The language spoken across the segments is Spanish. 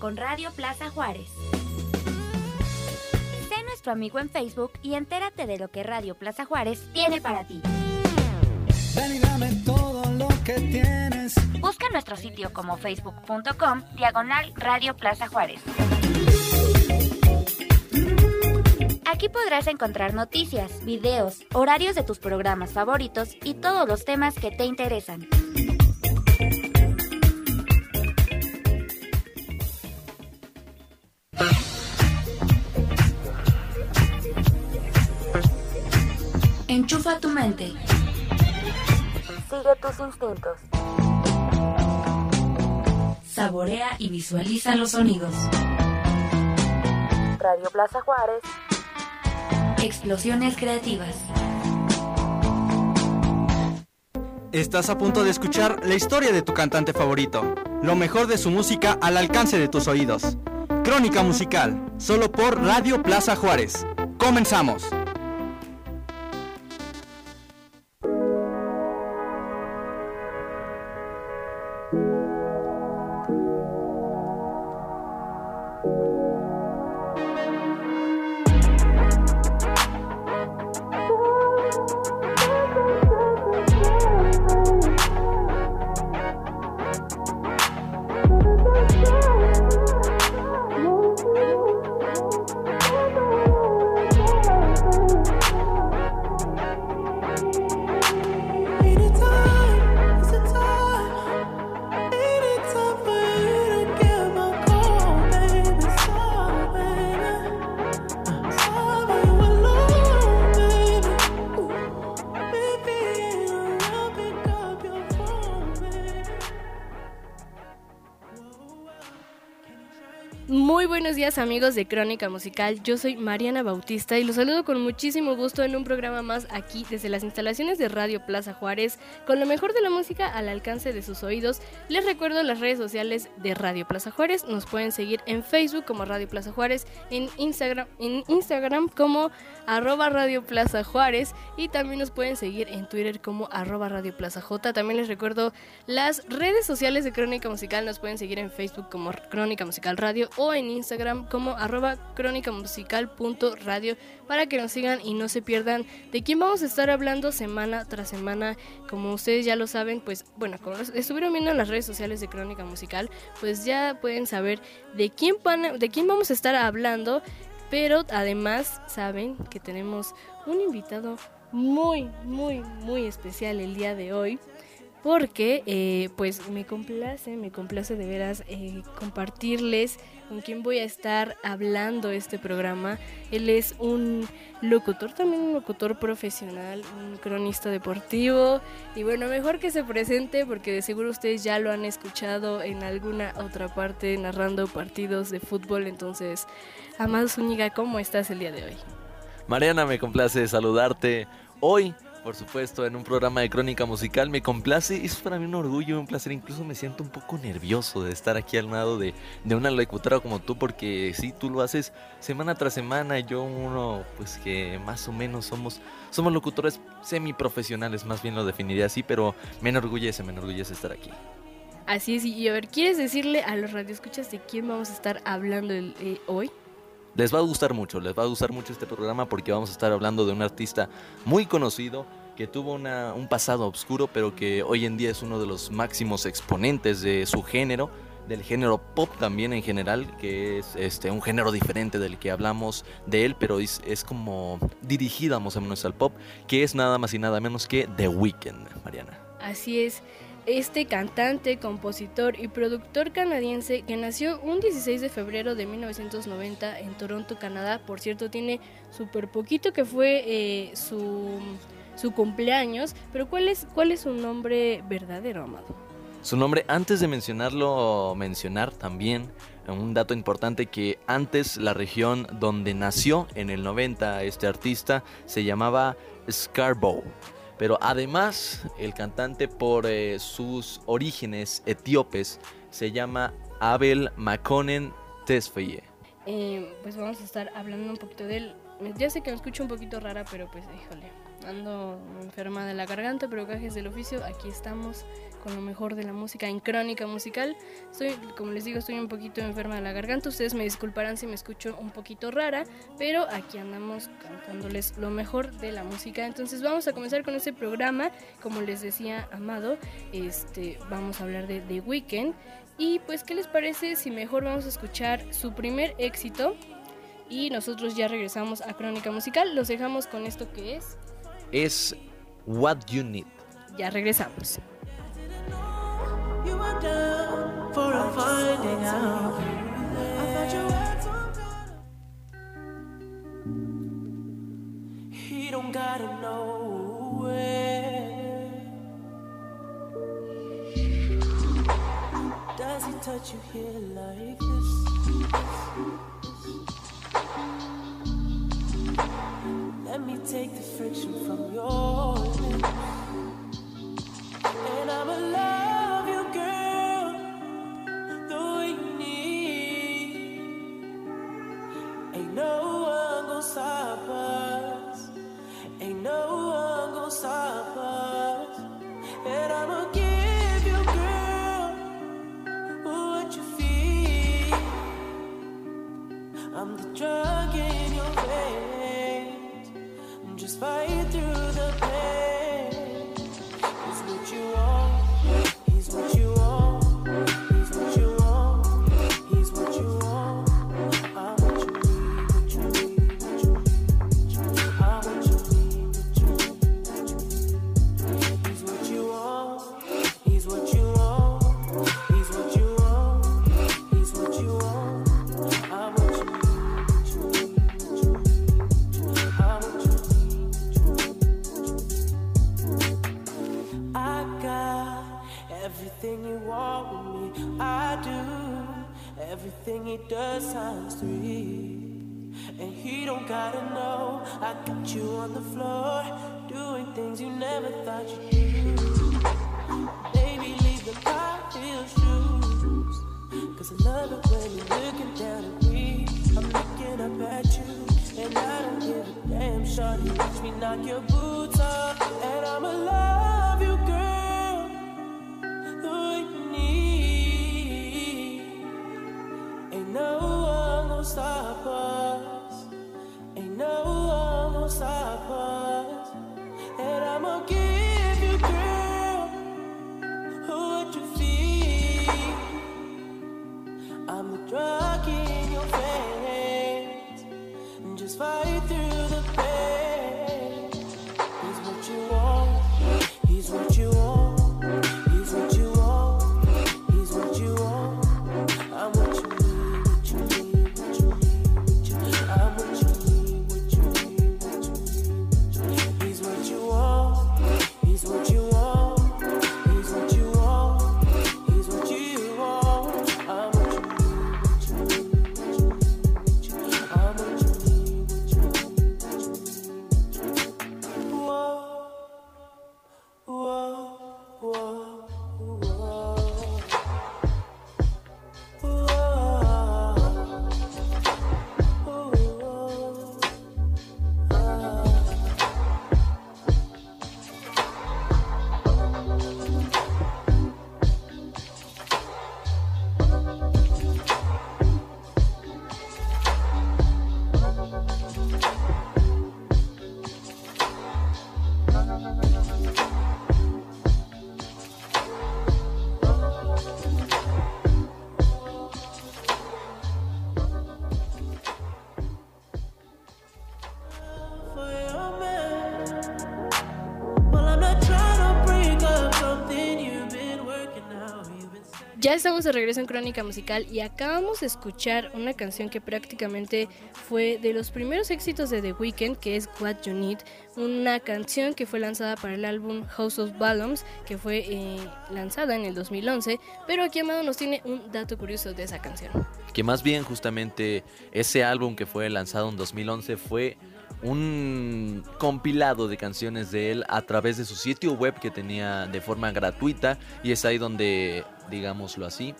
con Radio Plaza Juárez. Sé nuestro amigo en Facebook y entérate de lo que Radio Plaza Juárez tiene para ti. Ven y dame todo lo que tienes. Busca nuestro sitio como facebook.com diagonal Radio Plaza Juárez. Aquí podrás encontrar noticias, videos, horarios de tus programas favoritos y todos los temas que te interesan. Enchufa tu mente. Sigue tus instintos. Saborea y visualiza los sonidos. Radio Plaza Juárez. Explosiones creativas. Estás a punto de escuchar la historia de tu cantante favorito, lo mejor de su música al alcance de tus oídos. Crónica musical, solo por Radio Plaza Juárez. Comenzamos. Amigos de Crónica Musical, yo soy Mariana Bautista y los saludo con muchísimo gusto en un programa más aquí desde las instalaciones de Radio Plaza Juárez, con lo mejor de la música al alcance de sus oídos. Les recuerdo las redes sociales de Radio Plaza Juárez, nos pueden seguir en Facebook como Radio Plaza Juárez, en Instagram, en Instagram como arroba Radio Plaza Juárez y también nos pueden seguir en Twitter como arroba Radio Plaza J. También les recuerdo las redes sociales de Crónica Musical, nos pueden seguir en Facebook como Crónica Musical Radio o en Instagram como arroba crónicamusical.radio para que nos sigan y no se pierdan de quién vamos a estar hablando semana tras semana. Como ustedes ya lo saben, pues bueno, como estuvieron viendo en las redes sociales de Crónica Musical, pues ya pueden saber de quién, de quién vamos a estar hablando. Pero además saben que tenemos un invitado muy, muy, muy especial el día de hoy porque eh, pues me complace, me complace de veras eh, compartirles con quién voy a estar hablando este programa. Él es un locutor, también un locutor profesional, un cronista deportivo y bueno, mejor que se presente porque de seguro ustedes ya lo han escuchado en alguna otra parte narrando partidos de fútbol, entonces, Amado Zúñiga, ¿cómo estás el día de hoy? Mariana, me complace saludarte hoy por supuesto, en un programa de crónica musical. Me complace, es para mí un orgullo, un placer. Incluso me siento un poco nervioso de estar aquí al lado de, de una locutora como tú, porque sí, tú lo haces semana tras semana. Yo, uno, pues que más o menos somos, somos locutores semiprofesionales, más bien lo definiría así, pero me enorgullece, me enorgullece estar aquí. Así es, y a ver, ¿quieres decirle a los radioescuchas de quién vamos a estar hablando eh, hoy? Les va a gustar mucho, les va a gustar mucho este programa porque vamos a estar hablando de un artista muy conocido que tuvo un pasado oscuro, pero que hoy en día es uno de los máximos exponentes de su género, del género pop también en general, que es este un género diferente del que hablamos de él, pero es, como dirigida más o menos al pop, que es nada más y nada menos que The Weeknd, Mariana. Así es este cantante, compositor y productor canadiense que nació un 16 de febrero de 1990 en Toronto, Canadá. Por cierto, tiene súper poquito que fue eh, su, su, cumpleaños. Pero ¿cuál es, ¿cuál es su nombre verdadero, Amado? Su nombre, antes de mencionarlo, mencionar también un dato importante que antes la región donde nació en el 90 este artista se llamaba Scarborough. Pero además, el cantante por eh, sus orígenes etíopes se llama Abel Makonnen Tesfaye. Eh, pues vamos a estar hablando un poquito de él. Ya sé que me escucho un poquito rara, pero pues híjole, ando enferma de la garganta, pero cajes del oficio, aquí estamos con lo mejor de la música en Crónica Musical. Estoy, como les digo, estoy un poquito enferma de la garganta. Ustedes me disculparán si me escucho un poquito rara, pero aquí andamos cantándoles lo mejor de la música. Entonces vamos a comenzar con este programa. Como les decía Amado, este, vamos a hablar de The Weeknd. Y pues, ¿qué les parece si mejor vamos a escuchar su primer éxito? Y nosotros ya regresamos a Crónica Musical. Los dejamos con esto que es. Es What You Need. Ya regresamos. Let me take the friction from your Ain't no one gonna stop us. Estamos de regreso en Crónica Musical y acabamos de escuchar una canción que prácticamente fue de los primeros éxitos de The Weeknd, que es What You Need, una canción que fue lanzada para el álbum House of Balloons, que fue eh, lanzada en el 2011, pero aquí Amado nos tiene un dato curioso de esa canción. Que más bien justamente ese álbum que fue lanzado en 2011 fue un compilado de canciones de él a través de su sitio web que tenía de forma gratuita y es ahí donde, digámoslo así,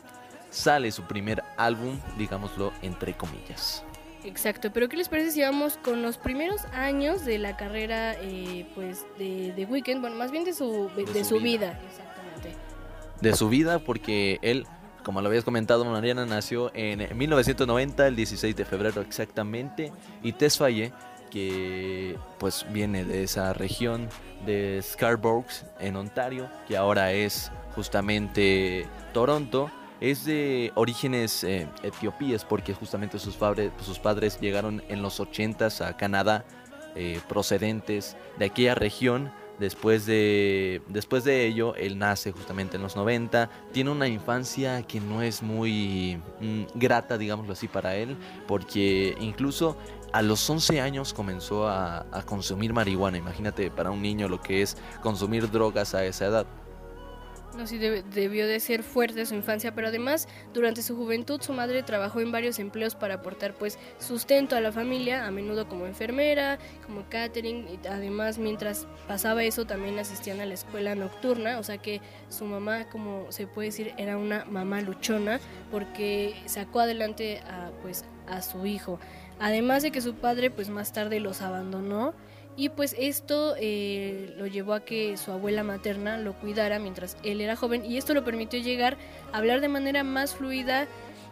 sale su primer álbum, digámoslo entre comillas. Exacto, pero ¿qué les parece si vamos con los primeros años de la carrera eh, pues de The Weeknd? Bueno, más bien de su, de, De su su vida. vida. Exactamente. de su vida porque él, como lo habías comentado, Mariana nació en 1990, el 16 de febrero exactamente, y Tess Faye, que pues viene de esa región de Scarborough en Ontario, que ahora es justamente Toronto, es de orígenes eh, etiopíes porque justamente sus, padres, sus padres llegaron en los 80s a Canadá eh, procedentes de aquella región. Después de, después de ello, él nace justamente en los 90. Tiene una infancia que no es muy mm, grata, digámoslo así, para él, porque incluso a los 11 años comenzó a, a consumir marihuana. Imagínate para un niño lo que es consumir drogas a esa edad. No, sí, debe- debió de ser fuerte su infancia, pero además durante su juventud su madre trabajó en varios empleos para aportar pues sustento a la familia, a menudo como enfermera, como catering, y además mientras pasaba eso también asistían a la escuela nocturna, o sea que su mamá, como se puede decir, era una mamá luchona porque sacó adelante a pues a su hijo. Además de que su padre pues más tarde los abandonó y pues esto eh, lo llevó a que su abuela materna lo cuidara mientras él era joven y esto lo permitió llegar a hablar de manera más fluida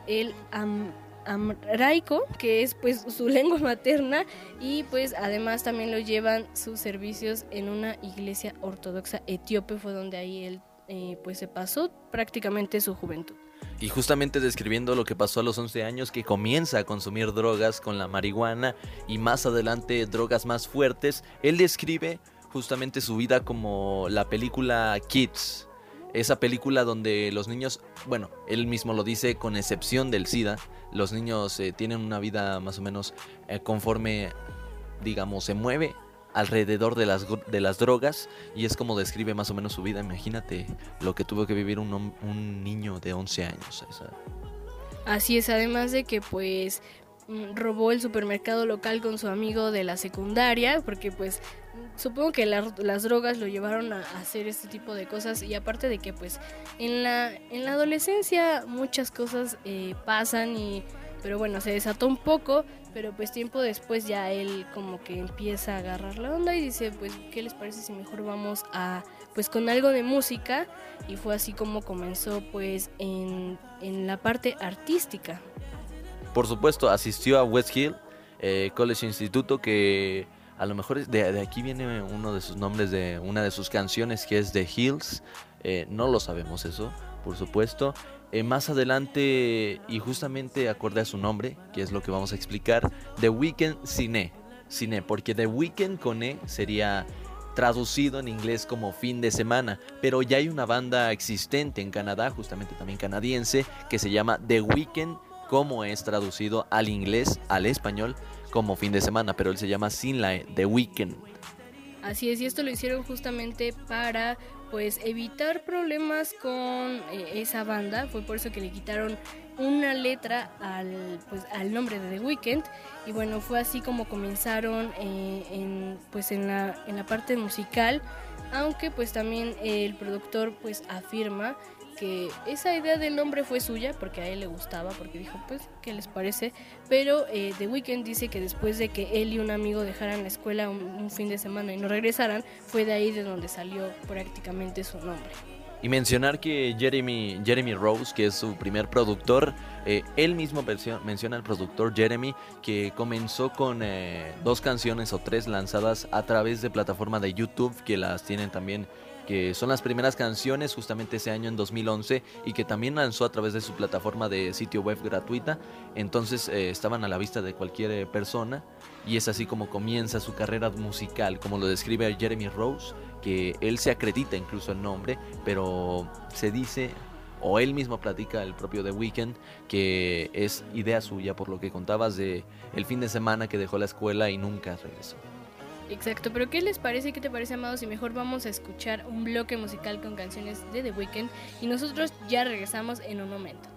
el am- amraico, que es pues su lengua materna y pues además también lo llevan sus servicios en una iglesia ortodoxa etíope, fue donde ahí él eh, pues se pasó prácticamente su juventud. Y justamente describiendo lo que pasó a los 11 años, que comienza a consumir drogas con la marihuana y más adelante drogas más fuertes, él describe justamente su vida como la película Kids. Esa película donde los niños, bueno, él mismo lo dice con excepción del SIDA, los niños eh, tienen una vida más o menos eh, conforme, digamos, se mueve alrededor de las, de las drogas y es como describe más o menos su vida. Imagínate lo que tuvo que vivir un, un niño de 11 años. Así es, además de que pues mm, robó el supermercado local con su amigo de la secundaria, porque pues supongo que la- las drogas lo llevaron a hacer este tipo de cosas y aparte de que pues en la, en la adolescencia muchas cosas eh, pasan y pero bueno, se desató un poco, pero pues tiempo después ya él como que empieza a agarrar la onda y dice pues qué les parece si mejor vamos a pues con algo de música y fue así como comenzó pues en, en la parte artística. Por supuesto, asistió a West Hill eh, College Instituto, que a lo mejor de, de aquí viene uno de sus nombres de una de sus canciones, que es The Hills. Eh, no lo sabemos eso, por supuesto. Eh, más adelante, y justamente acorde a su nombre, que es lo que vamos a explicar, The Weekend Cine. Cine, porque The Weekend con E sería traducido en inglés como fin de semana, pero ya hay una banda existente en Canadá, justamente también canadiense, que se llama The Weekend, como es traducido al inglés, al español, como fin de semana, pero él se llama sin la E, The Weekend. Así es, y esto lo hicieron justamente para pues evitar problemas con eh, esa banda, fue por eso que le quitaron una letra al pues al nombre de The Weeknd. Y bueno, fue así como comenzaron eh, en pues en la en la parte musical, aunque pues también el productor pues afirma que esa idea del nombre fue suya porque a él le gustaba, porque dijo, pues, ¿qué les parece? Pero eh, The Weeknd dice que después de que él y un amigo dejaran la escuela un, un fin de semana y no regresaran, fue de ahí de donde salió prácticamente su nombre. Y mencionar que Jeremy, Jeremy Rose, que es su primer productor, eh, él mismo menciona al productor Jeremy que comenzó con eh, dos canciones o tres lanzadas a través de plataforma de YouTube que las tienen también que son las primeras canciones justamente ese año en 2011 y que también lanzó a través de su plataforma de sitio web gratuita. Entonces eh, estaban a la vista de cualquier eh, persona y es así como comienza su carrera musical, como lo describe Jeremy Rose, que él se acredita incluso el nombre, pero se dice o él mismo platica el propio The Weeknd que es idea suya por lo que contabas de el fin de semana que dejó la escuela y nunca regresó. Exacto, pero ¿qué les parece? ¿Qué te parece, Amados? Y mejor vamos a escuchar un bloque musical con canciones de The Weeknd y nosotros ya regresamos en un momento.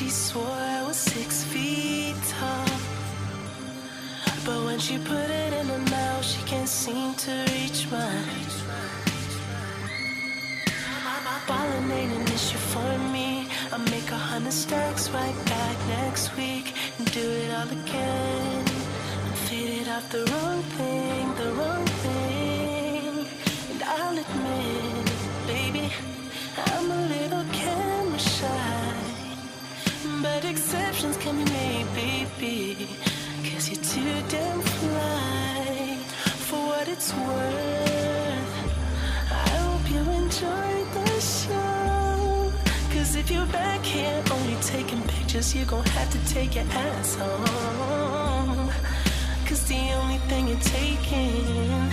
She swore I was six feet tall. But when she put it in her mouth, she can't seem to reach mine. Ballin' ain't an issue for me. I make a hundred stacks right back next week and do it all again. I'm faded off the wrong thing, the wrong thing. And I'll admit, But exceptions can be made, baby. Cause you're too damn fly. For what it's worth, I hope you enjoyed the show. Cause if you're back here only taking pictures, you're gonna have to take your ass home. Cause the only thing you're taking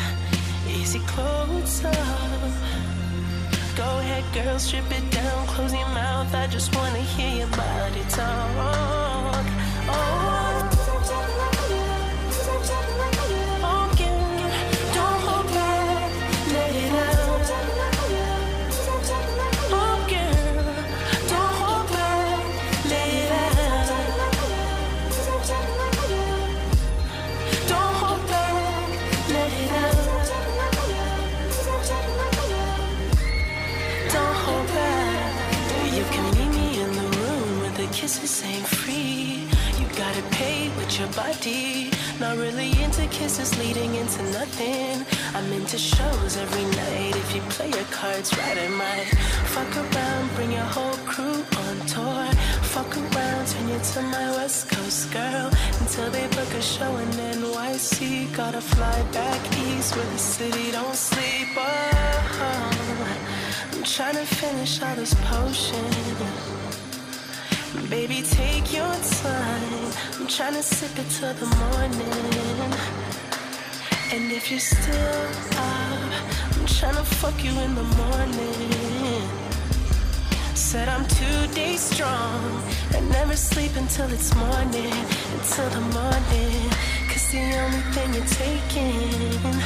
is your clothes off. Go ahead, girl, strip it down, close your mouth. I just wanna hear your body talk. Oh, your body. Not really into kisses leading into nothing. I'm into shows every night. If you play your cards right, I might fuck around, bring your whole crew on tour. Fuck around, turn you to my West Coast girl until they book a show in NYC. Gotta fly back east where the city don't sleep. Oh. I'm trying to finish all this potion. Baby, take your time. I'm trying to sip it till the morning. And if you're still up, I'm trying to fuck you in the morning. Said I'm two days strong and never sleep until it's morning, until the morning. Cause the only thing you're taking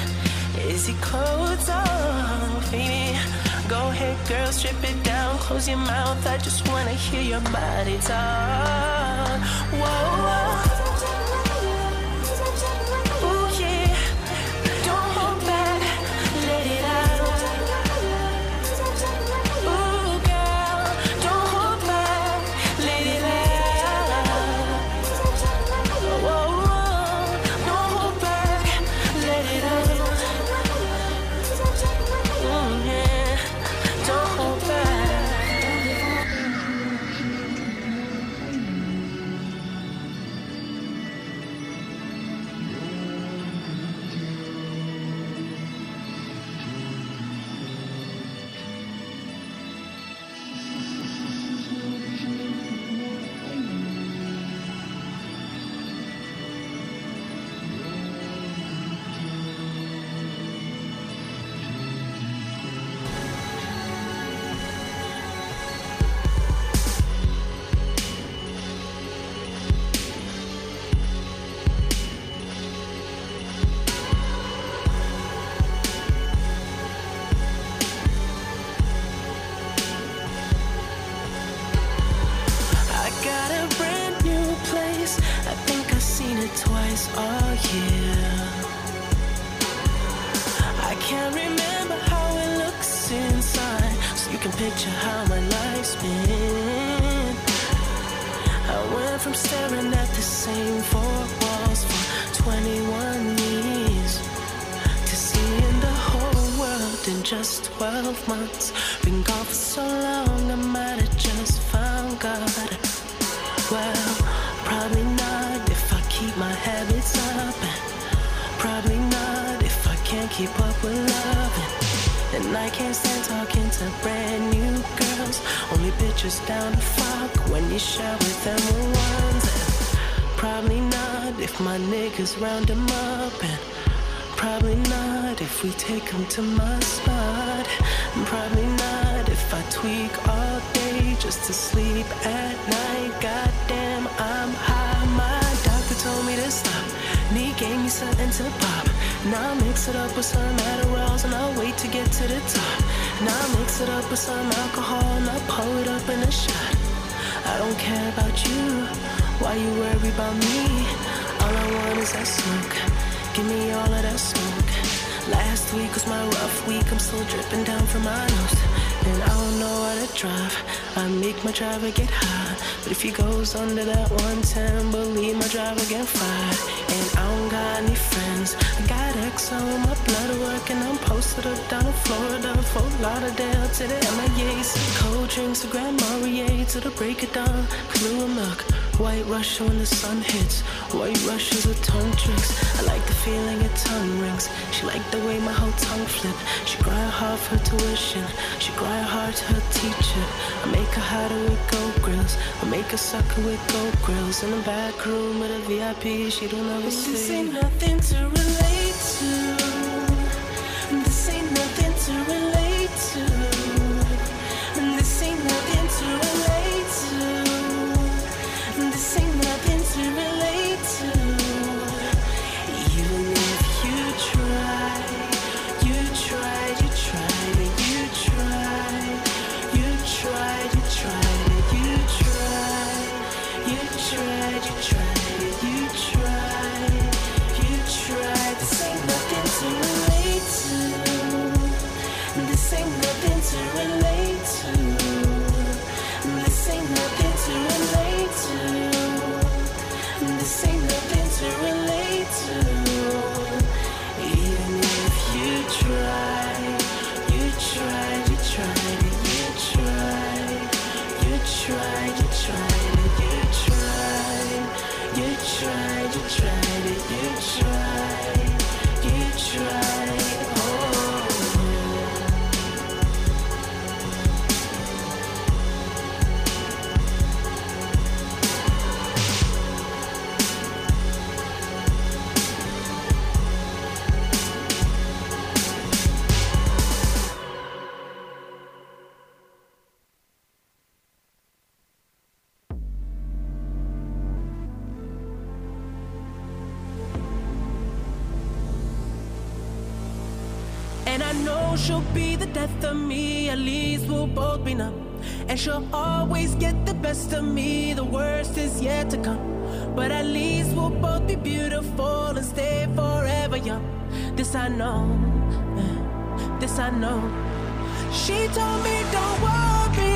is your clothes off, baby. Go ahead, girl, strip it down, close your mouth. I just wanna hear your body talk. Whoa, whoa. Twice a year. I can't remember how it looks inside, so you can picture how my life's been. I went from staring at the same four walls for 21 years to seeing the whole world in just 12 months. Been gone for so long, I might have just found God. Well, keep up with loving. And I can't stand talking to brand new girls. Only bitches down to fuck when you share with them ones. Probably not if my niggas round them up. And Probably not if we take them to my spot. Probably not if I tweak all day just to sleep at night. Goddamn, I'm high. My doctor told me to stop. Whitney gave me something to pop. Now I mix it up with some Adderalls and I wait to get to the top. Now I mix it up with some alcohol and I pour it up in a shot. I don't care about you, why you worry about me? All I want is that smoke, give me all of that smoke. Last week was my rough week, I'm still dripping down from my nose. And I don't know how to drive. I make my driver get high. But if he goes under that 110, believe my driver get fired. And I don't got any friends. I got X on my blood work, and I'm posted up down in Florida, Fort Lauderdale to the MIAs. Cold drinks of Grand Marnier to the break of dawn. Canoe and milk, white Russian when the sun hits. White Russians with tongue tricks. I like the feeling of tongue rings. She liked the way my whole tongue flipped. She cried half her tuition. She cried my heart's her teacher. I make her hotter with gold grills. I make her sucker with gold grills. In the back room with a VIP, she don't ever sleep. This ain't nothing to relate to. me, the worst is yet to come. But at least we'll both be beautiful and stay forever young. This I know, this I know. She told me, don't worry.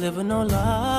living no life.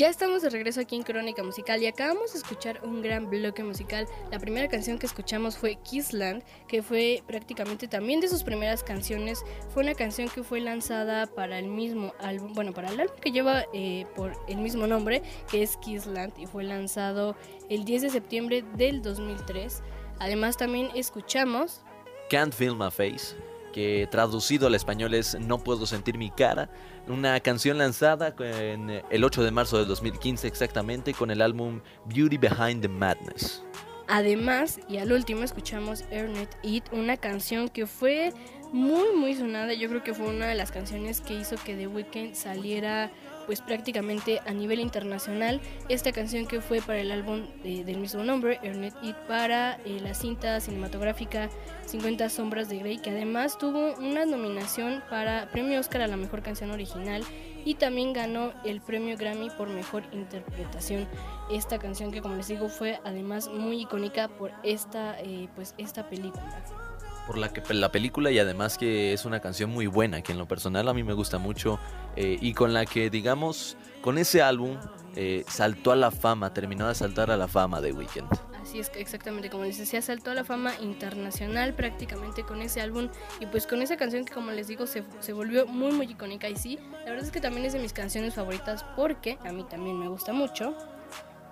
Ya estamos de regreso aquí en Crónica Musical y acabamos de escuchar un gran bloque musical. La primera canción que escuchamos fue Kissland, que fue prácticamente también de sus primeras canciones. Fue una canción que fue lanzada para el mismo álbum, bueno, para el álbum que lleva eh, por el mismo nombre, que es Kissland, y fue lanzado el 10 de septiembre del 2003. Además también escuchamos... Can't Feel My Face, que traducido al español es No puedo sentir mi cara una canción lanzada en eh, el 8 de marzo del 2015 exactamente con el álbum Beauty Behind the Madness. Además, y al último escuchamos Ernest It, una canción que fue muy muy sonada, yo creo que fue una de las canciones que hizo que The Weeknd saliera pues prácticamente a nivel internacional esta canción que fue para el álbum eh, del mismo nombre, Earned It, para eh, la cinta cinematográfica 50 Sombras de Grey, que además tuvo una nominación para Premio Oscar a la Mejor Canción Original y también ganó el Premio Grammy por Mejor Interpretación. Esta canción que como les digo fue además muy icónica por esta, eh, pues, esta película por la, que, la película y además que es una canción muy buena, que en lo personal a mí me gusta mucho eh, y con la que, digamos, con ese álbum eh, saltó a la fama, terminó de saltar a la fama de Weekend. Así es, exactamente, como les decía, saltó a la fama internacional prácticamente con ese álbum y pues con esa canción que como les digo se, se volvió muy muy icónica y sí, la verdad es que también es de mis canciones favoritas porque a mí también me gusta mucho.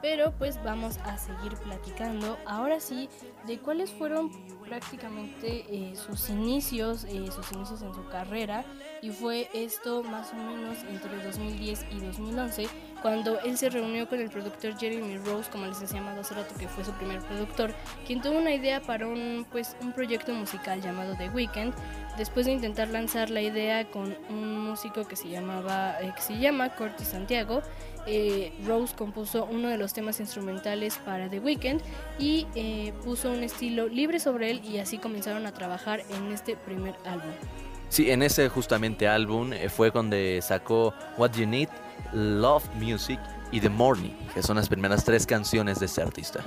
Pero pues vamos a seguir platicando ahora sí de cuáles fueron prácticamente eh, sus inicios, eh, sus inicios en su carrera. Y fue esto más o menos entre 2010 y 2011 cuando él se reunió con el productor Jeremy Rose, como les decía hace rato que fue su primer productor, quien tuvo una idea para un pues un proyecto musical llamado The Weeknd, después de intentar lanzar la idea con un músico que se llamaba eh, que se llama Corty Santiago eh, Rose compuso uno de los temas instrumentales para The Weeknd y eh, puso un estilo libre sobre él y así comenzaron a trabajar en este primer álbum. Sí, en ese justamente álbum eh, fue donde sacó What You Need, Love Music y The Morning, que son las primeras tres canciones de este artista.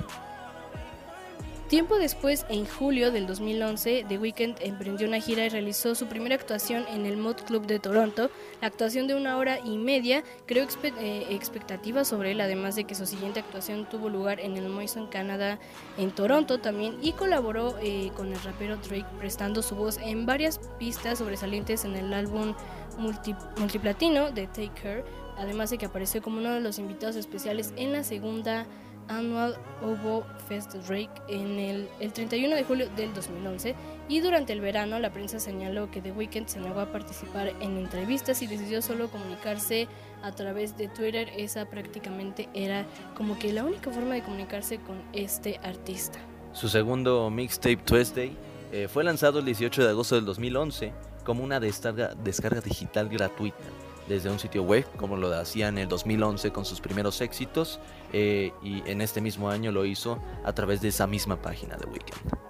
Tiempo después, en julio del 2011, The Weeknd emprendió una gira y realizó su primera actuación en el Mod Club de Toronto. La actuación de una hora y media creó eh, expectativas sobre él, además de que su siguiente actuación tuvo lugar en el Moison Canada en Toronto también y colaboró eh, con el rapero Drake prestando su voz en varias pistas sobresalientes en el álbum multiplatino de Take Care, además de que apareció como uno de los invitados especiales en la segunda Annual Ovo Fest Drake en el, el, 31 de julio del 2011 y durante el verano la prensa señaló que The Weeknd se negó a participar en entrevistas y decidió solo comunicarse a través de Twitter. Esa prácticamente era como que la única forma de comunicarse con este artista. Su segundo mixtape Tuesday eh, fue lanzado el 18 de agosto del 2011 como una descarga digital gratuita desde un sitio web, como lo hacía en el 2011 con sus primeros éxitos, eh, y en este mismo año lo hizo a través de esa misma página de Weekend.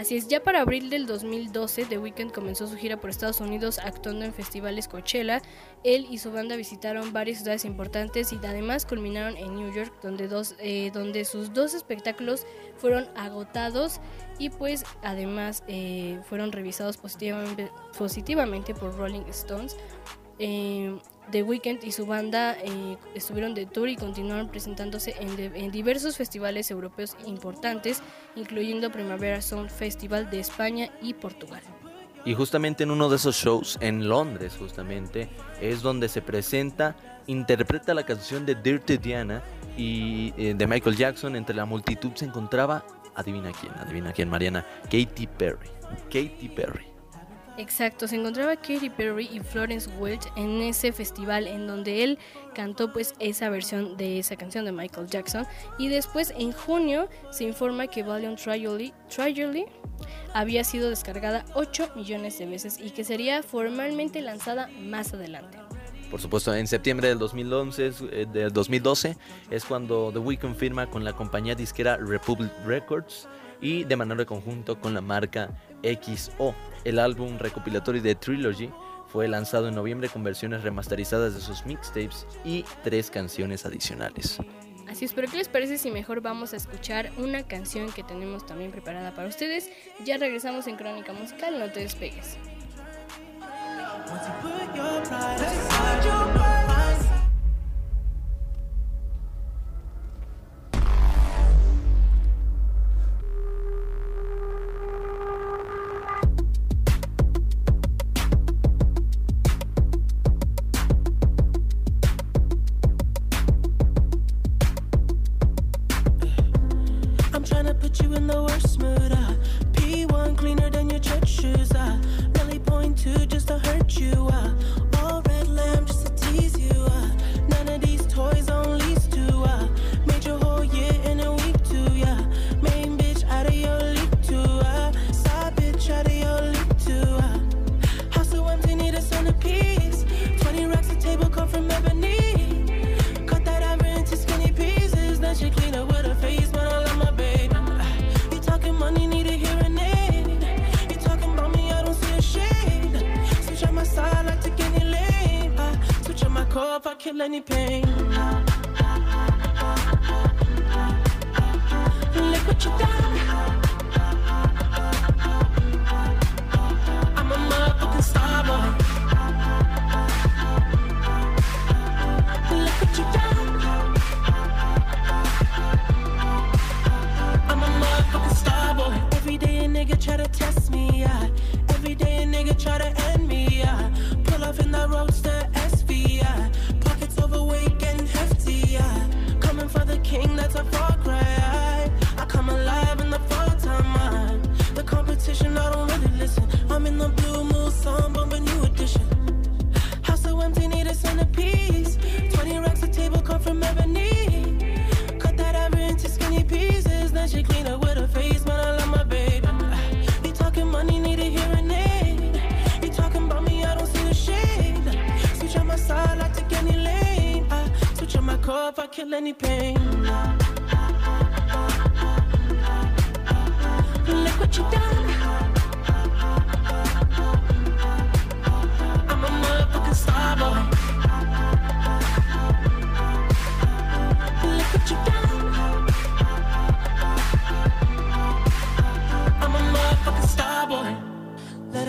Así es, ya para abril del 2012, The Weeknd comenzó su gira por Estados Unidos actuando en festivales Coachella. Él y su banda visitaron varias ciudades importantes y además culminaron en New York, donde, dos, eh, donde sus dos espectáculos fueron agotados y pues además eh, fueron revisados positivamente, positivamente por Rolling Stones. Eh, The Weeknd y su banda eh, estuvieron de tour y continuaron presentándose en, diversos festivales europeos importantes, incluyendo Primavera Sound Festival de España y Portugal. Y justamente en uno de esos shows, en Londres justamente, es donde se presenta, interpreta la canción de Dirty Diana y eh, de Michael Jackson. Entre la multitud se encontraba, adivina quién, adivina quién, Mariana, Katy Perry. Katy Perry. Exacto, se encontraba Katy Perry y Florence Welch en ese festival en donde él cantó pues esa versión de esa canción de Michael Jackson y después en junio se informa que Valiant Tragedy, había sido descargada 8 millones de veces y que sería formalmente lanzada más adelante. Por supuesto, en septiembre del 2011, eh, del 2012 es cuando The Weeknd firma con la compañía disquera Republic Records y de manera conjunto con la marca XO. El álbum recopilatorio de Trilogy fue lanzado en noviembre con versiones remasterizadas de sus mixtapes y tres canciones adicionales. Así es, pero ¿qué les parece si mejor vamos a escuchar una canción que tenemos también preparada para ustedes? Ya regresamos en Crónica Musical, no te despegues.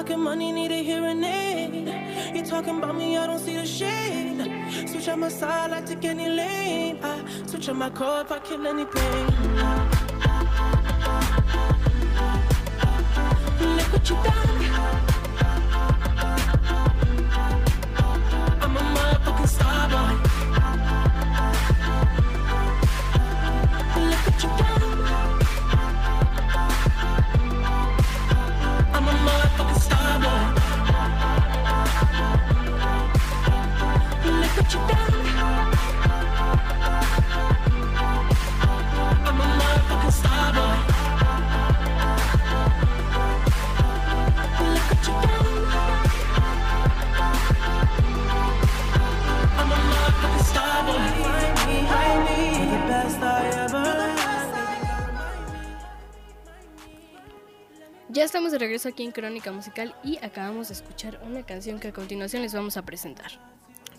Talking money, need a hearing aid. You talking about me, I don't see the shade. Switch on my side, I take any lane. I switch on my car if I kill anything. Look what you done. Ya estamos de regreso aquí en Crónica Musical y acabamos de escuchar una canción que a continuación les vamos a presentar.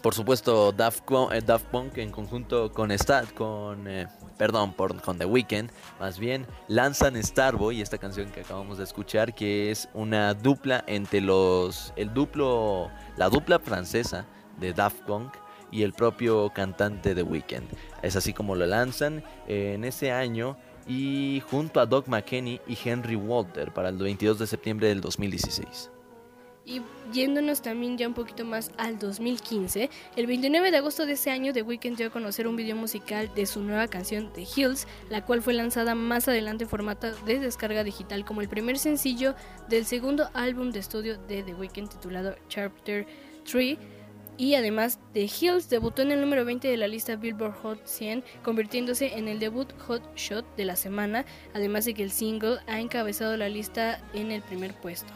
Por supuesto, Daft, eh, Daft Punk en conjunto con Stat, con, eh, perdón, por, con The Weeknd, más bien, lanzan Starboy, esta canción que acabamos de escuchar, que es una dupla entre los, el duplo, la dupla francesa de Daft Punk y el propio cantante The Weeknd. Es así como lo lanzan eh, en ese año y junto a Doug McKenney y Henry Walter para el 22 de septiembre del 2016. Y yéndonos también ya un poquito más al 2015, el 29 de agosto de ese año The Weeknd dio a conocer un video musical de su nueva canción The Hills, la cual fue lanzada más adelante en formato de descarga digital como el primer sencillo del segundo álbum de estudio de The Weeknd titulado Chapter 3. Y además, The Hills debutó en el número 20 de la lista Billboard Hot 100, convirtiéndose en el debut Hot Shot de la semana, además de que el single ha encabezado la lista en el primer puesto.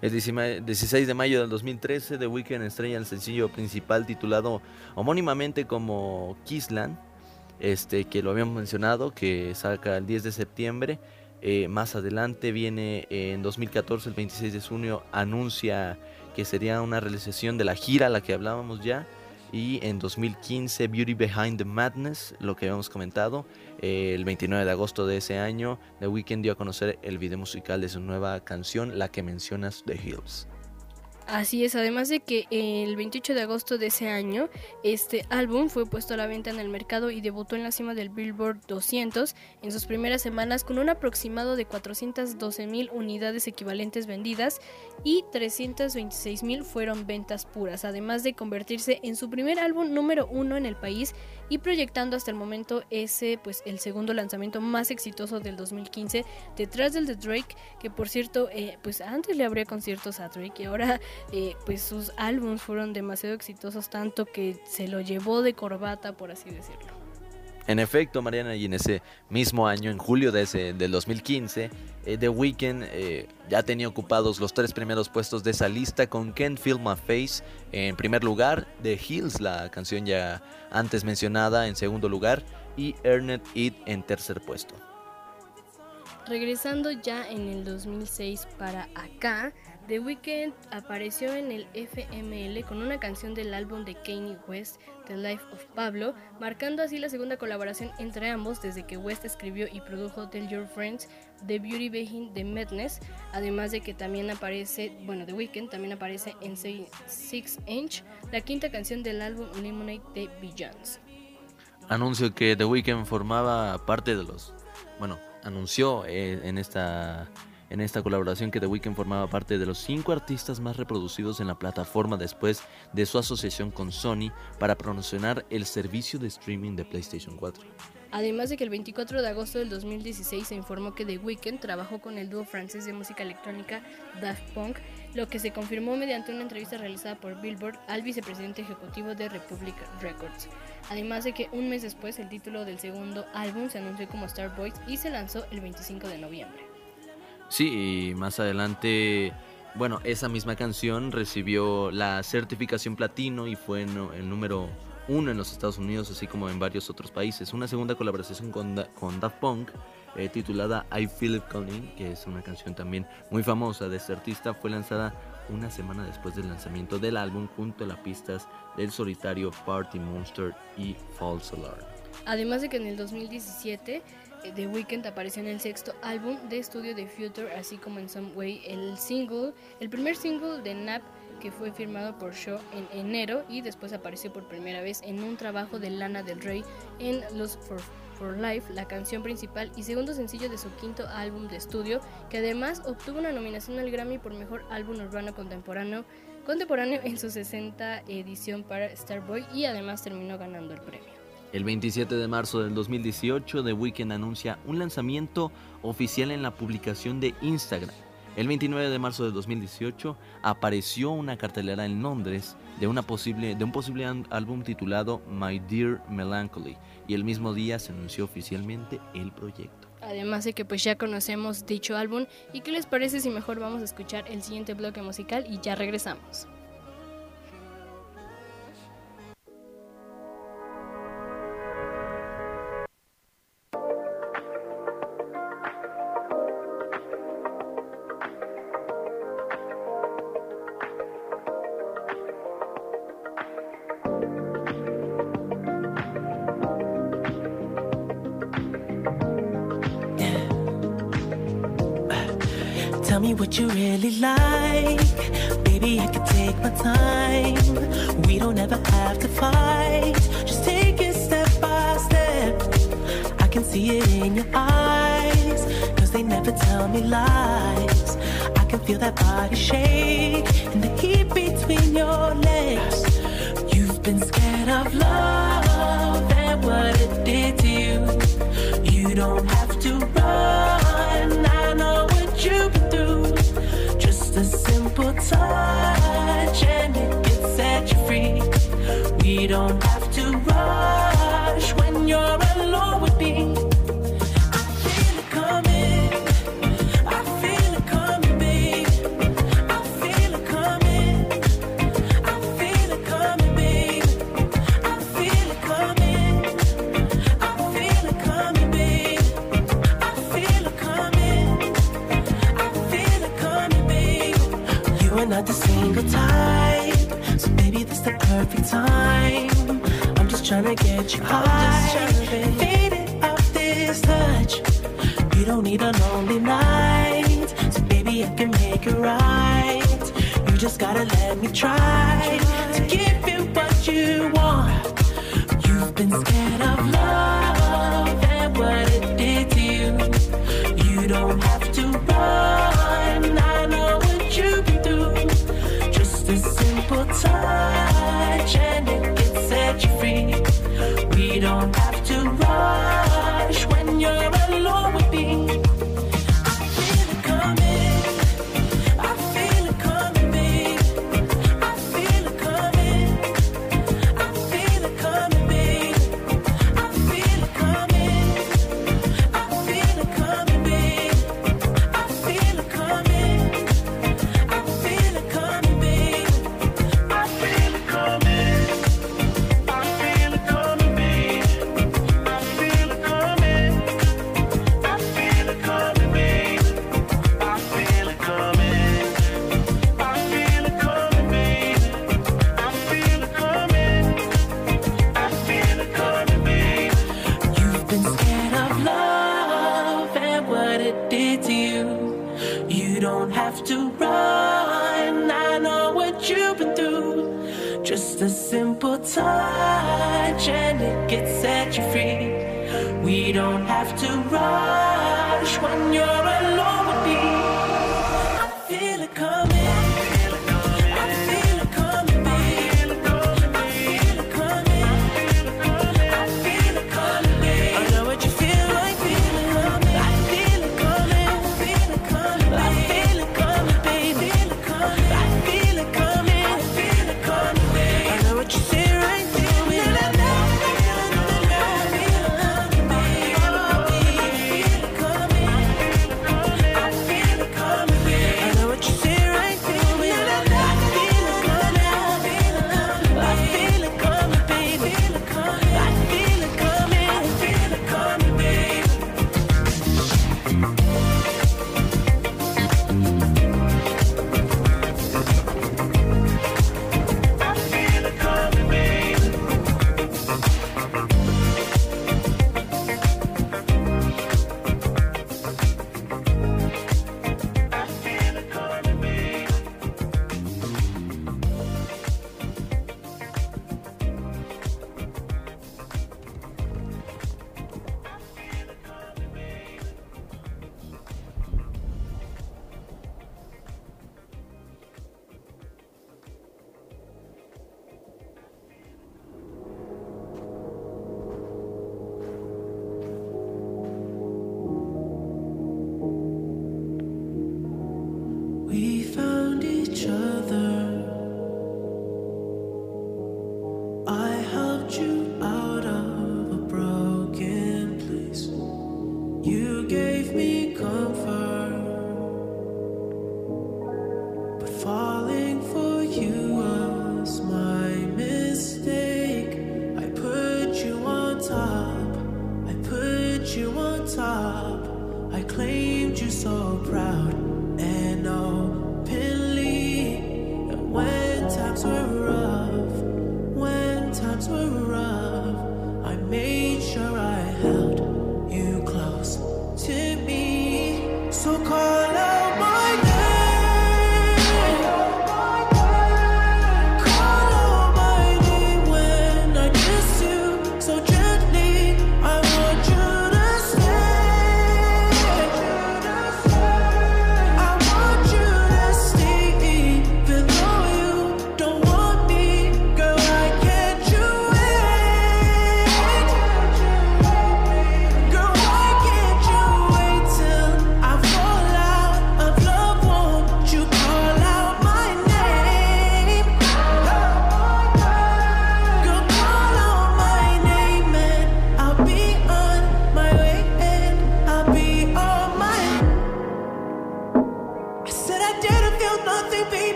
El 16 de mayo del 2013, The Weeknd estrella el sencillo principal titulado homónimamente como Kissland, este, que lo habíamos mencionado, que saca el 10 de septiembre. Eh, más adelante viene en 2014, el 26 de junio, anuncia que sería una realización de la gira a la que hablábamos ya. Y en 2015, Beauty Behind the Madness, lo que habíamos comentado. El 29 de agosto de ese año, The Weeknd dio a conocer el video musical de su nueva canción, la que mencionas, The Hills. Así es, además de que el 28 de agosto de ese año, este álbum fue puesto a la venta en el mercado y debutó en la cima del Billboard 200 en sus primeras semanas con un aproximado de 412 mil unidades equivalentes vendidas y 326 mil fueron ventas puras, además de convertirse en su primer álbum número uno en el país y proyectando hasta el momento ese, pues el segundo lanzamiento más exitoso del 2015, detrás del de Drake, que por cierto, eh, pues antes le abría conciertos a Drake y ahora eh, pues sus álbumes fueron demasiado exitosos, tanto que se lo llevó de corbata, por así decirlo. En efecto, Mariana, y en ese mismo año, en julio de ese, del 2015, eh, The Weeknd eh, ya tenía ocupados los tres primeros puestos de esa lista con Can't Feel My Face en primer lugar, The Hills, la canción ya antes mencionada, en segundo lugar, y Earned It en tercer puesto. Regresando ya en el 2006 para acá, The Weeknd apareció en el FML con una canción del álbum de Kanye West, The Life of Pablo, marcando así la segunda colaboración entre ambos desde que West escribió y produjo Tell Your Friends, The Beauty Behind the Madness, además de que también aparece, bueno, The Weeknd también aparece en Six Inch, la quinta canción del álbum Lemonade de Beyoncé. Anuncio que The Weeknd formaba parte de los, bueno, anunció eh, en esta en esta colaboración que The Weeknd formaba parte de los cinco artistas más reproducidos en la plataforma después de su asociación con Sony para promocionar el servicio de streaming de PlayStation 4. Además de que el 24 de agosto del 2016 se informó que The Weeknd trabajó con el dúo francés de música electrónica Daft Punk, lo que se confirmó mediante una entrevista realizada por Billboard al vicepresidente ejecutivo de Republic Records. Además de que un mes después el título del segundo álbum se anunció como Star Boys y se lanzó el 25 de noviembre. Sí, y más adelante, bueno, esa misma canción recibió la certificación platino y fue el número uno en los Estados Unidos, así como en varios otros países. Una segunda colaboración con, Da- Daft Punk, eh, titulada I Feel It Coming, que es una canción también muy famosa de este artista, fue lanzada una semana después del lanzamiento del álbum junto a las pistas del solitario Party Monster y False Alarm. Además de que en el 2017 eh, The Weeknd apareció en el sexto álbum de estudio de Future, así como en Some Way el single, el primer single de Nap que fue firmado por Shaw en enero y después apareció por primera vez en un trabajo de Lana del Rey en Los for, for Life, la canción principal y segundo sencillo de su quinto álbum de estudio, que además obtuvo una nominación al Grammy por mejor álbum urbano contemporáneo contemporáneo en su 60 edición para Starboy y además terminó ganando el premio. El 27 de marzo del 2018, The Weeknd anuncia un lanzamiento oficial en la publicación de Instagram. El 29 de marzo de 2018 apareció una cartelera en Londres de, una posible, de un posible álbum titulado My Dear Melancholy y el mismo día se anunció oficialmente el proyecto. Además de que pues ya conocemos dicho álbum y qué les parece si mejor vamos a escuchar el siguiente bloque musical y ya regresamos. Trying to get you high, faded off this touch. You don't need a lonely night, so baby, I can make it right. You just gotta let me try to give you what you want. You've been scared of love and what it did to you. You don't have to run. I know what you've been through. Just a simple touch and it can set you free we don't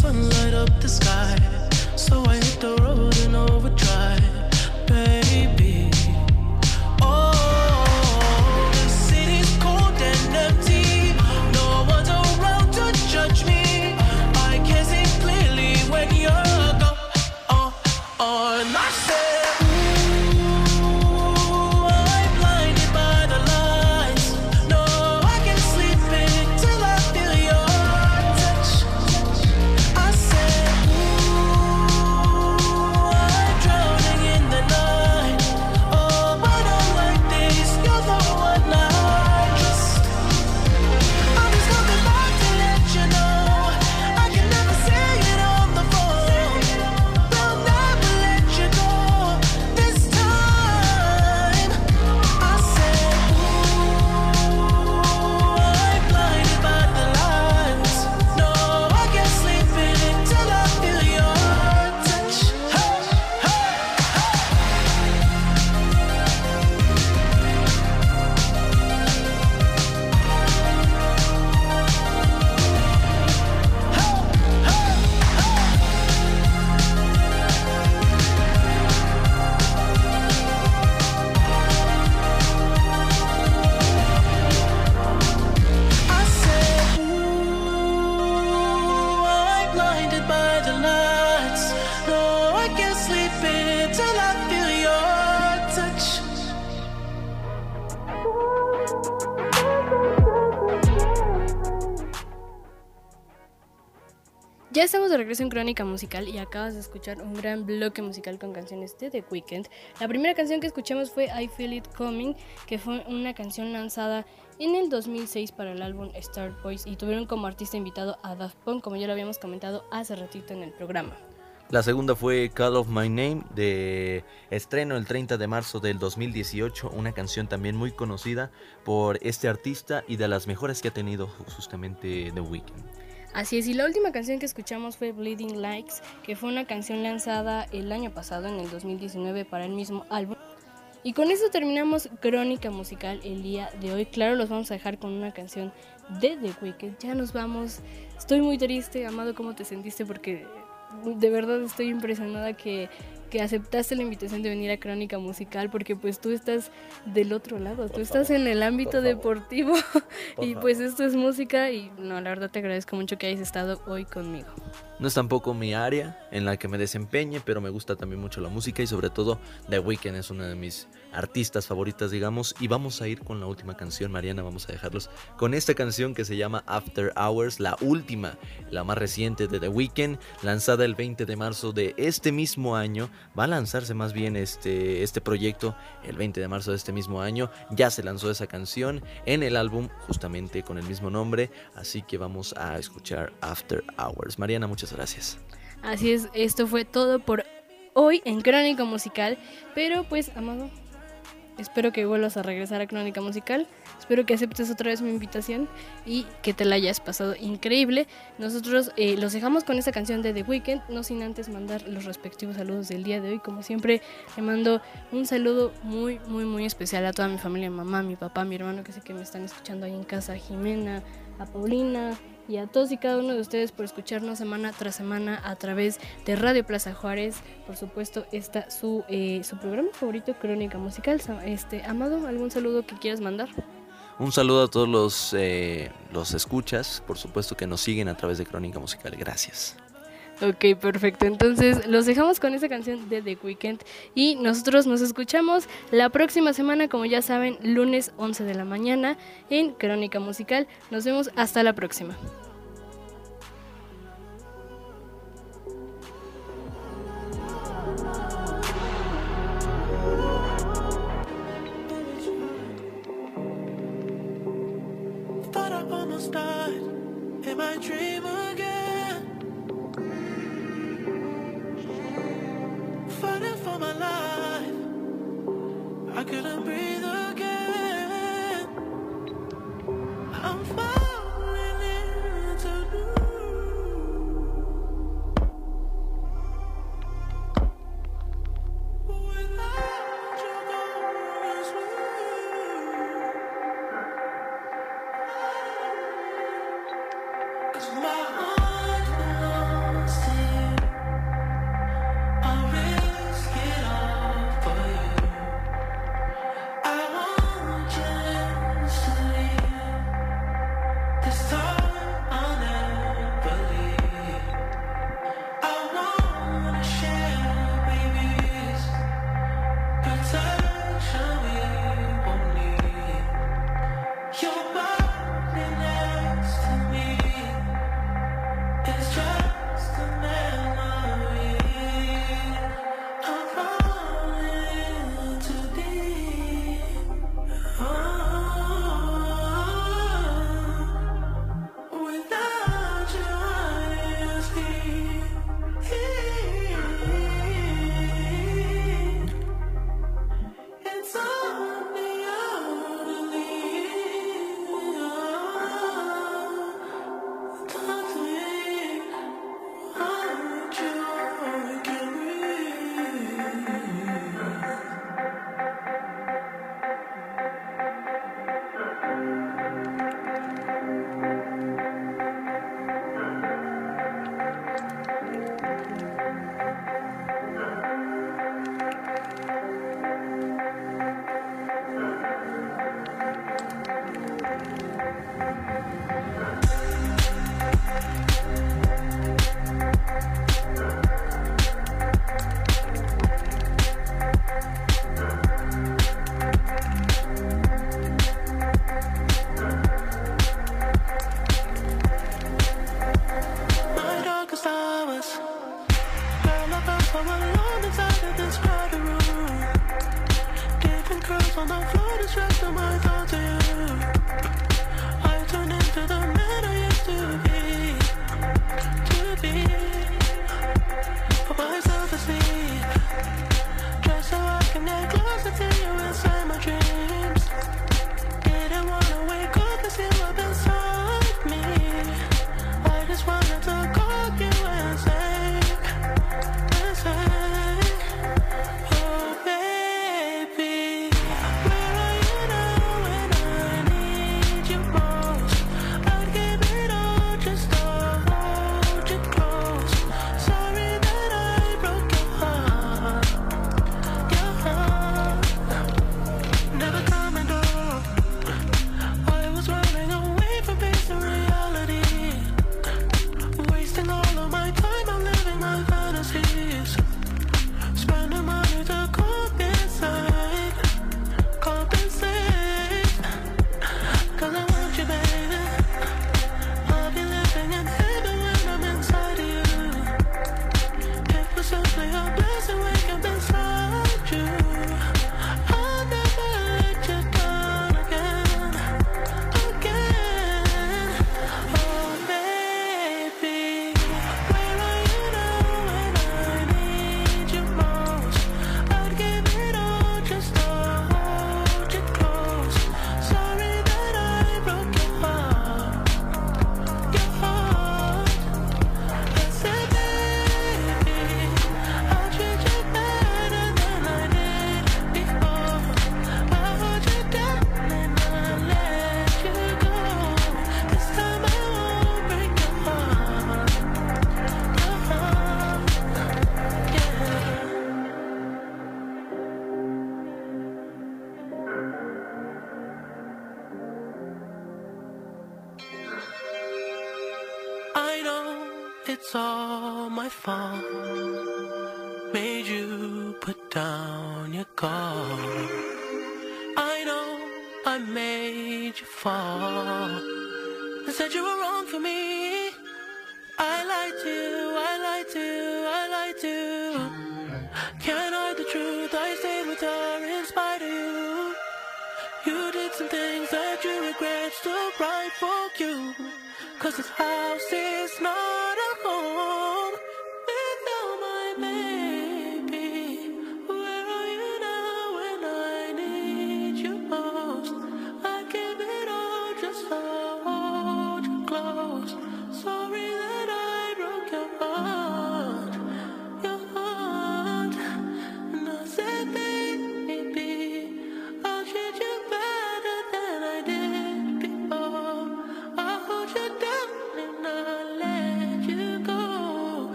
sunlight up the sky. Crónica Musical y acabas de escuchar un gran bloque musical con canciones de The Weeknd. La primera canción que escuchamos fue I Feel It Coming, que fue una canción lanzada en el 2006 para el álbum Star Boys y tuvieron como artista invitado a Daft Punk, como ya lo habíamos comentado hace ratito en el programa. La segunda fue Call of My Name, de estreno el 30 de marzo del 2018, una canción también muy conocida por este artista y de las mejores que ha tenido justamente The Weeknd. Así es, y la última canción que escuchamos fue Bleeding Likes, que fue una canción lanzada el año pasado, en el 2019, para el mismo álbum. Y con eso terminamos Crónica Musical el día de hoy. Claro, los vamos a dejar con una canción de The Weeknd. Ya nos vamos. Estoy muy triste, Amado, ¿cómo te sentiste? Porque de verdad estoy impresionada que, que aceptaste la invitación de venir a Crónica Musical, porque pues tú estás del otro lado, tú estás en el ámbito deportivo y pues esto es música y no, la verdad te agradezco mucho que hayas estado hoy conmigo. No es tampoco mi área en la que me desempeñe, pero me gusta también mucho la música y sobre todo The Weeknd es una de mis artistas favoritas, digamos. Y vamos a ir con la última canción, Mariana, vamos a dejarlos con esta canción que se llama After Hours, la última, la más reciente de The Weeknd, lanzada el 20 de marzo de este mismo año. Va a lanzarse más bien este, este proyecto el 20 de marzo de este mismo año. Ya se lanzó esa canción en el álbum justamente con el mismo nombre, así que vamos a escuchar After Hours. Mariana, muchas gracias. Así es, esto fue todo por hoy en Crónica Musical, pero pues, Amado, espero que vuelvas a regresar a Crónica Musical, espero que aceptes otra vez mi invitación y que te la hayas pasado increíble. Nosotros eh, los dejamos con esta canción de The Weeknd, no sin antes mandar los respectivos saludos del día de hoy. Como siempre, le mando un saludo muy, muy, muy especial a toda mi familia, mamá, mi papá, mi hermano, que sé que me están escuchando ahí en casa, Jimena, a Paulina, y a todos y cada uno de ustedes por escucharnos semana tras semana a través de Radio Plaza Juárez. Por supuesto, está su, eh, su programa favorito, Crónica Musical. Este, Amado, ¿algún saludo que quieras mandar? Un saludo a todos los, eh, los escuchas, por supuesto que nos siguen a través de Crónica Musical. Gracias. Ok, perfecto. Entonces los dejamos con esta canción de The Weeknd y nosotros nos escuchamos la próxima semana, como ya saben, lunes 11 de la mañana en Crónica Musical. Nos vemos hasta la próxima.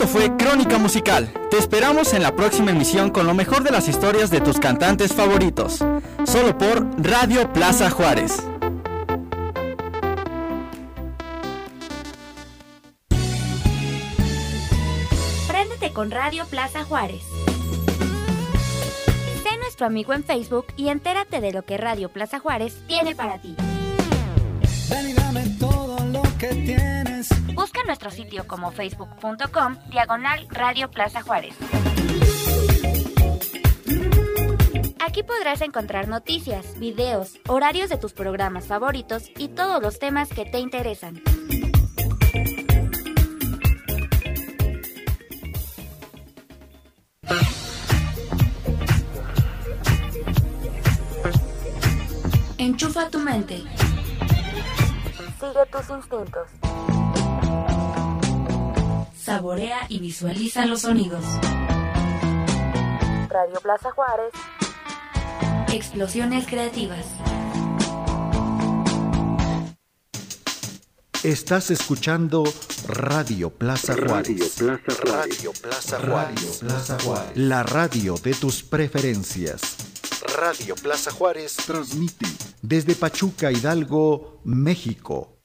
Esto fue Crónica Musical. Te esperamos en la próxima emisión con lo mejor de las historias de tus cantantes favoritos. Solo por Radio Plaza Juárez. Préndete con Radio Plaza Juárez. Sé nuestro amigo en Facebook y entérate de lo que Radio Plaza Juárez tiene para ti. Nuestro sitio como facebook.com diagonal Radio Plaza Juárez. Aquí podrás encontrar noticias, videos, horarios de tus programas favoritos y todos los temas que te interesan. Enchufa tu mente. Sigue tus instintos. Saborea y visualiza los sonidos. Radio Plaza Juárez. Explosiones creativas. Estás escuchando Radio Plaza Juárez. Radio Plaza Juárez. La radio de tus preferencias. Radio Plaza Juárez transmite desde Pachuca, Hidalgo, México